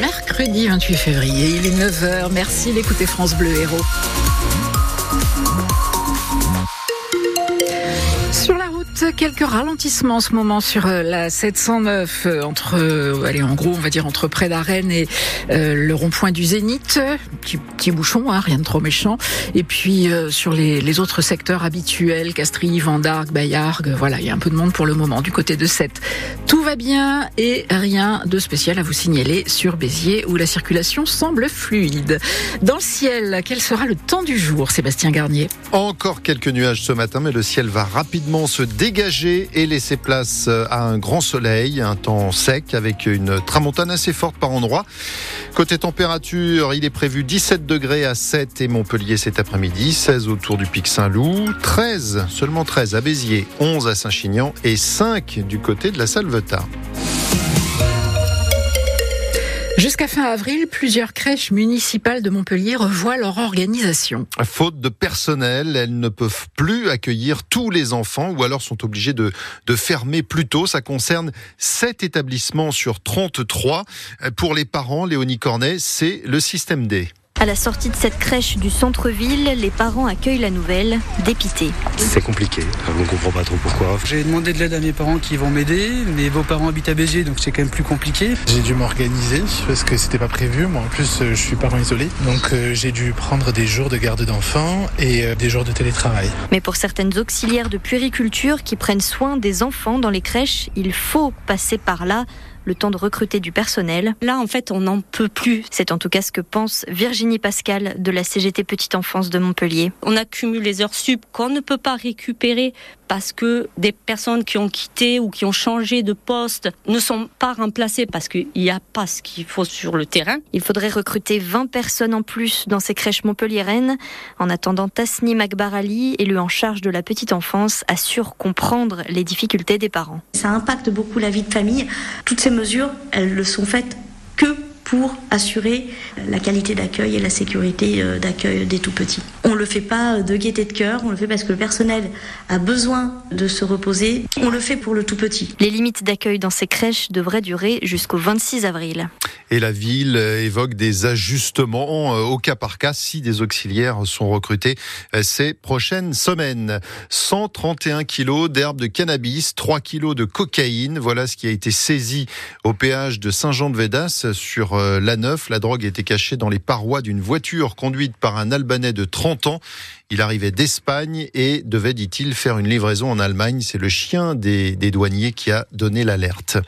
Mercredi 28 février, il est 9h. Merci d'écouter France Bleu Héros. Sur la route, quelques ralentissements en ce moment sur euh, la 709 euh, entre, euh, allez, en gros, on va dire entre près d'Arène et le rond-point du Zénith. Petit, bouchon, hein, rien de trop méchant. Et puis sur les, autres secteurs habituels, Castries, Vendargue, Bayargues, voilà, il y a un peu de monde pour le moment du côté de 7. Tout va bien et rien de spécial à vous signaler sur Béziers où la circulation semble fluide. Dans le ciel, quel sera le temps du jour, Sébastien Garnier? Encore quelques nuages ce matin, mais le ciel va rapidement se dégager et laisser place à un grand soleil, un temps sec avec une tramontane assez forte par endroit. Côté température, il est prévu 17 degrés à 7 et Montpellier cet après-midi, 16 autour du pic Saint-Loup, 13, seulement 13 à Béziers, 11 à Saint-Chinian et 5 du côté de la Salvetat. Jusqu'à fin avril, plusieurs crèches municipales de Montpellier revoient leur organisation. Faute de personnel, elles ne peuvent plus accueillir tous les enfants ou alors sont obligées de, de fermer plus tôt. Ça concerne 7 établissements sur 33. Pour les parents, Léonie Cornet, c'est le système D. À la sortie de cette crèche du centre-ville, les parents accueillent la nouvelle, dépités. C'est compliqué, on ne comprend pas trop pourquoi. J'ai demandé de l'aide à mes parents qui vont m'aider, mais vos parents habitent à Béziers, donc c'est quand même plus compliqué. J'ai dû m'organiser parce que c'était pas prévu. Moi, en plus, je suis parent isolé, donc euh, j'ai dû prendre des jours de garde d'enfants et euh, des jours de télétravail. Mais pour certaines auxiliaires de puériculture qui prennent soin des enfants dans les crèches, il faut passer par là le temps de recruter du personnel. Là, en fait, on n'en peut plus. C'est en tout cas ce que pense Virginie Pascal de la CGT Petite Enfance de Montpellier. On accumule les heures sup qu'on ne peut pas récupérer parce que des personnes qui ont quitté ou qui ont changé de poste ne sont pas remplacées parce qu'il n'y a pas ce qu'il faut sur le terrain. Il faudrait recruter 20 personnes en plus dans ces crèches montpelliéraines. En attendant, Tasni Makbarali, élu en charge de la petite enfance, assure comprendre les difficultés des parents. Ça impacte beaucoup la vie de famille. Toutes ces mesures, elles ne sont faites que pour assurer la qualité d'accueil et la sécurité euh, d'accueil des tout petits. On ne le fait pas de gaieté de cœur, on le fait parce que le personnel a besoin de se reposer. On le fait pour le tout petit. Les limites d'accueil dans ces crèches devraient durer jusqu'au 26 avril. Et la ville évoque des ajustements euh, au cas par cas si des auxiliaires sont recrutés euh, ces prochaines semaines. 131 kilos d'herbe de cannabis, 3 kilos de cocaïne. Voilà ce qui a été saisi au péage de Saint-Jean-de-Védas sur euh, la Neuf. La drogue était cachée dans les parois d'une voiture conduite par un Albanais de 30 ans. Il arrivait d'Espagne et devait, dit-il, faire une livraison en Allemagne. C'est le chien des, des douaniers qui a donné l'alerte.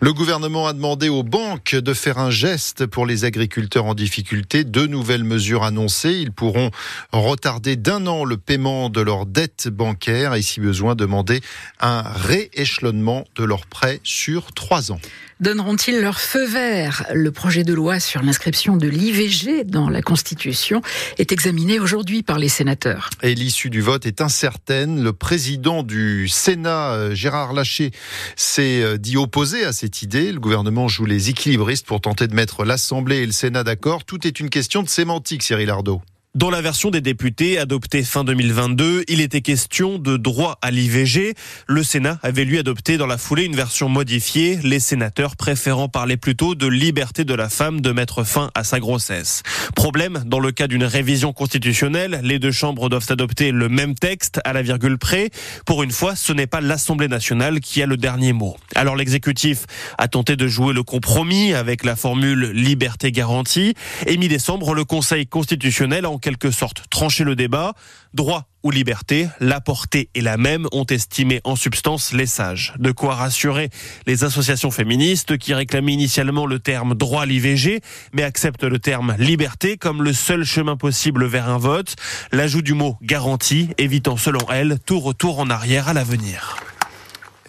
Le gouvernement a demandé aux banques de faire un geste pour les agriculteurs en difficulté. Deux nouvelles mesures annoncées. Ils pourront retarder d'un an le paiement de leurs dettes bancaires et, si besoin, demander un rééchelonnement de leurs prêts sur trois ans. Donneront-ils leur feu vert? Le projet de loi sur l'inscription de l'IVG dans la Constitution est examiné aujourd'hui par les sénateurs. Et l'issue du vote est incertaine. Le président du Sénat, euh, Gérard Laché, s'est euh, dit opposé à cette idée. Le gouvernement joue les équilibristes pour tenter de mettre l'Assemblée et le Sénat d'accord. Tout est une question de sémantique, Cyril Ardo. Dans la version des députés adoptée fin 2022, il était question de droit à l'IVG. Le Sénat avait lui adopté dans la foulée une version modifiée, les sénateurs préférant parler plutôt de liberté de la femme de mettre fin à sa grossesse. Problème, dans le cas d'une révision constitutionnelle, les deux chambres doivent adopter le même texte à la virgule près. Pour une fois, ce n'est pas l'Assemblée nationale qui a le dernier mot. Alors l'exécutif a tenté de jouer le compromis avec la formule liberté garantie. Et mi-décembre, le Conseil constitutionnel a en quelque sorte tranché le débat. Droit ou liberté, la portée est la même, ont estimé en substance les sages. De quoi rassurer les associations féministes qui réclamaient initialement le terme droit l'IVG, mais acceptent le terme liberté comme le seul chemin possible vers un vote. L'ajout du mot garantie, évitant selon elles tout retour en arrière à l'avenir.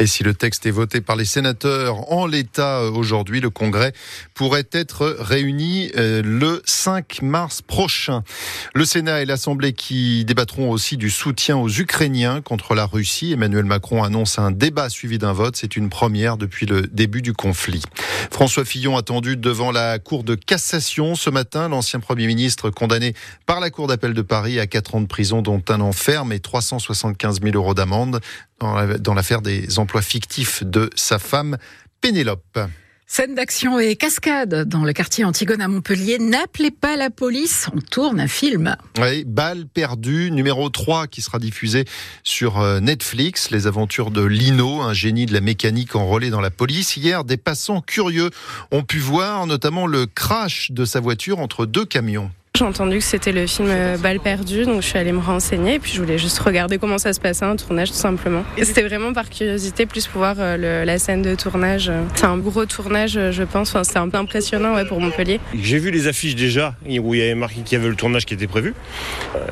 Et si le texte est voté par les sénateurs en l'état euh, aujourd'hui, le Congrès pourrait être réuni euh, le 5 mars prochain. Le Sénat et l'Assemblée qui débattront aussi du soutien aux Ukrainiens contre la Russie. Emmanuel Macron annonce un débat suivi d'un vote. C'est une première depuis le début du conflit. François Fillon attendu devant la Cour de cassation ce matin. L'ancien Premier ministre condamné par la Cour d'appel de Paris à 4 ans de prison dont un an ferme et 375 000 euros d'amende dans l'affaire des emplois fictifs de sa femme Pénélope. Scène d'action et cascade dans le quartier Antigone à Montpellier. N'appelez pas la police, on tourne un film. Oui, Balle perdue, numéro 3 qui sera diffusé sur euh, Netflix. Les aventures de Lino, un génie de la mécanique enrôlé dans la police. Hier, des passants curieux ont pu voir notamment le crash de sa voiture entre deux camions. J'ai entendu que c'était le film euh, Balle perdue, donc je suis allée me renseigner et puis je voulais juste regarder comment ça se passait un tournage tout simplement. C'était vraiment par curiosité, plus pour voir euh, la scène de tournage. C'est un gros tournage, euh, je pense. Enfin, c'était un peu impressionnant ouais, pour Montpellier. J'ai vu les affiches déjà où il y avait marqué qu'il y avait le tournage qui était prévu.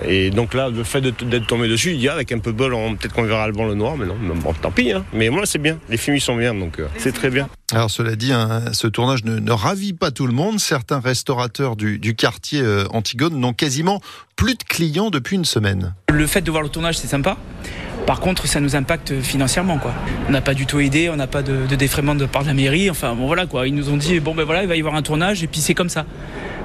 Et donc là, le fait d'être tombé dessus, il y a avec un peu de bol, peut-être qu'on verra le blanc, le noir, mais non, tant pis. Hein. Mais moi, c'est bien. Les films, ils sont bien, donc c'est très bien. Alors cela dit, hein, ce tournage ne, ravit pas tout le monde. Certains restaurateurs du, quartier euh, Antigone n'ont quasiment plus de clients depuis une semaine. Le fait de voir le tournage, c'est sympa. Par contre, ça nous impacte financièrement, quoi. On n'a pas du tout aidé, on n'a pas de, de défraiement de part de la mairie. Enfin, bon voilà, quoi. Ils nous ont dit, bon ben voilà, il va y avoir un tournage, et puis c'est comme ça.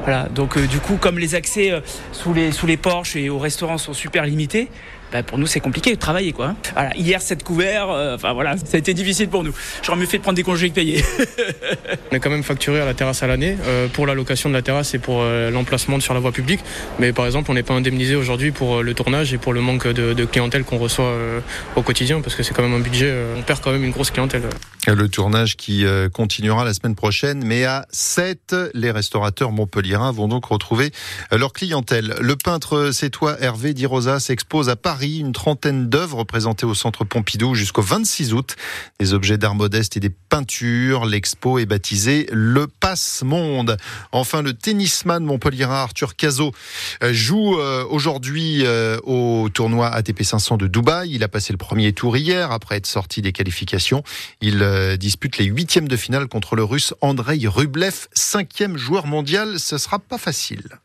Voilà. Donc euh, du coup, comme les accès euh, sous les sous les porches et au restaurant sont super limités, bah, pour nous c'est compliqué de travailler quoi. Voilà, hier cette couvert, euh, enfin voilà, ça a été difficile pour nous. J'aurais mieux fait de prendre des congés que payer. On est quand même facturé à la terrasse à l'année euh, pour la location de la terrasse et pour euh, l'emplacement sur la voie publique. Mais par exemple, on n'est pas indemnisé aujourd'hui pour le tournage et pour le manque de, de clientèle qu'on reçoit au quotidien parce que c'est quand même un budget. on perd quand même une grosse clientèle. Le tournage qui continuera la semaine prochaine, mais à 7, les restaurateurs montpelliérains vont donc retrouver leur clientèle. Le peintre sétois Hervé Di Rosa s'expose à Paris une trentaine d'œuvres présentées au centre Pompidou jusqu'au 26 août. Des objets d'art modeste et des peintures. L'expo est baptisée Le Passe Monde. Enfin, le tennisman montpelliérain Arthur Cazot euh, joue euh, aujourd'hui euh, au tournoi ATP 500 de Dubaï. Il a passé le premier tour hier après être sorti des qualifications. Il dispute les huitièmes de finale contre le russe Andrei Rublev, cinquième joueur mondial. Ce sera pas facile.